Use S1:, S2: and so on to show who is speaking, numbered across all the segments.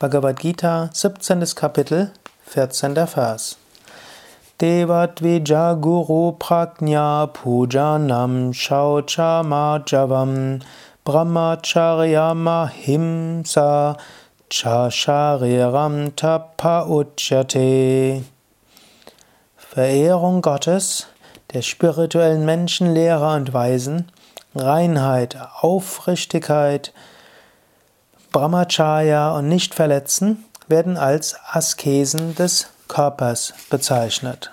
S1: Bhagavad Gita, 17. Kapitel, 14. Vers. Devadvija Guru Prajna Pujanam Shauchamajavam Brahmacharya Mahimsa Chashariram Tapa Uchyate Verehrung Gottes, der spirituellen Menschenlehrer und Weisen, Reinheit, Aufrichtigkeit, Brahmacharya und Nichtverletzen werden als Askesen des Körpers bezeichnet.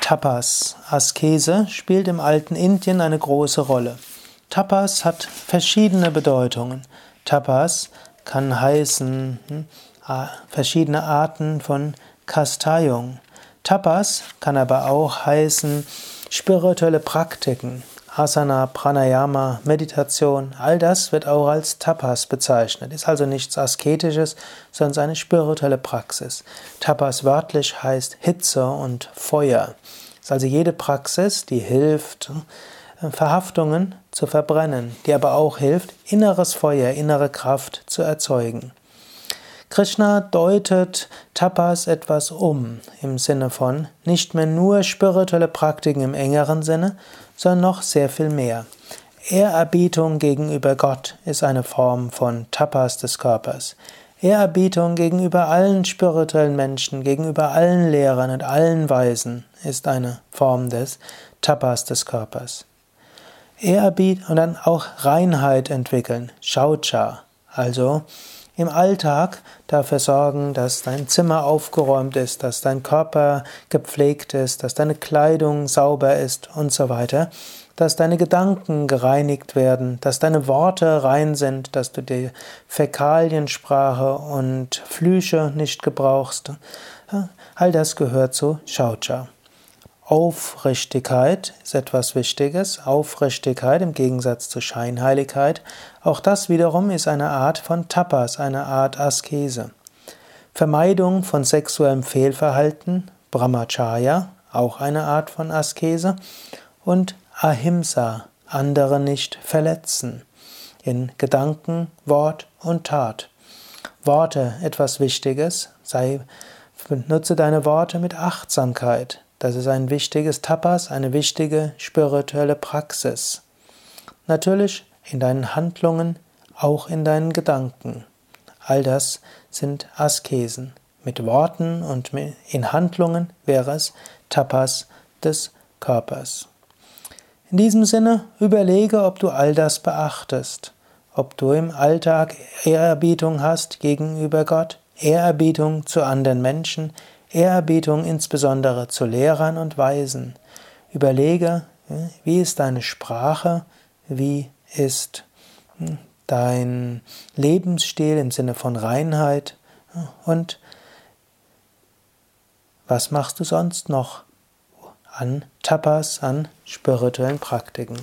S1: Tapas, Askese, spielt im alten Indien eine große Rolle. Tapas hat verschiedene Bedeutungen. Tapas kann heißen hm, verschiedene Arten von Kasteiung. Tapas kann aber auch heißen spirituelle Praktiken, Asana, Pranayama, Meditation, all das wird auch als Tapas bezeichnet. Ist also nichts Asketisches, sondern eine spirituelle Praxis. Tapas wörtlich heißt Hitze und Feuer. Ist also jede Praxis, die hilft, Verhaftungen zu verbrennen, die aber auch hilft, inneres Feuer, innere Kraft zu erzeugen. Krishna deutet Tapas etwas um im Sinne von nicht mehr nur spirituelle Praktiken im engeren Sinne, sondern noch sehr viel mehr. Ehrerbietung gegenüber Gott ist eine Form von Tapas des Körpers. Ehrerbietung gegenüber allen spirituellen Menschen, gegenüber allen Lehrern und allen Weisen ist eine Form des Tapas des Körpers. Ehrerbietung und dann auch Reinheit entwickeln, Shaucha, also im Alltag dafür sorgen, dass dein Zimmer aufgeräumt ist, dass dein Körper gepflegt ist, dass deine Kleidung sauber ist und so weiter, dass deine Gedanken gereinigt werden, dass deine Worte rein sind, dass du die Fäkaliensprache und Flüche nicht gebrauchst. All das gehört zu Shaucha. Aufrichtigkeit ist etwas Wichtiges. Aufrichtigkeit im Gegensatz zu Scheinheiligkeit. Auch das wiederum ist eine Art von Tapas, eine Art Askese. Vermeidung von sexuellem Fehlverhalten, Brahmacharya, auch eine Art von Askese. Und Ahimsa, andere nicht verletzen. In Gedanken, Wort und Tat. Worte, etwas Wichtiges. Sei, nutze deine Worte mit Achtsamkeit. Das ist ein wichtiges Tapas, eine wichtige spirituelle Praxis. Natürlich in deinen Handlungen, auch in deinen Gedanken. All das sind Askesen. Mit Worten und in Handlungen wäre es Tapas des Körpers. In diesem Sinne überlege, ob du all das beachtest, ob du im Alltag Ehrerbietung hast gegenüber Gott, Ehrerbietung zu anderen Menschen, Ehrerbietung insbesondere zu Lehrern und Weisen. Überlege, wie ist deine Sprache, wie ist hm, dein Lebensstil im Sinne von Reinheit und was machst du sonst noch an Tapas, an spirituellen Praktiken.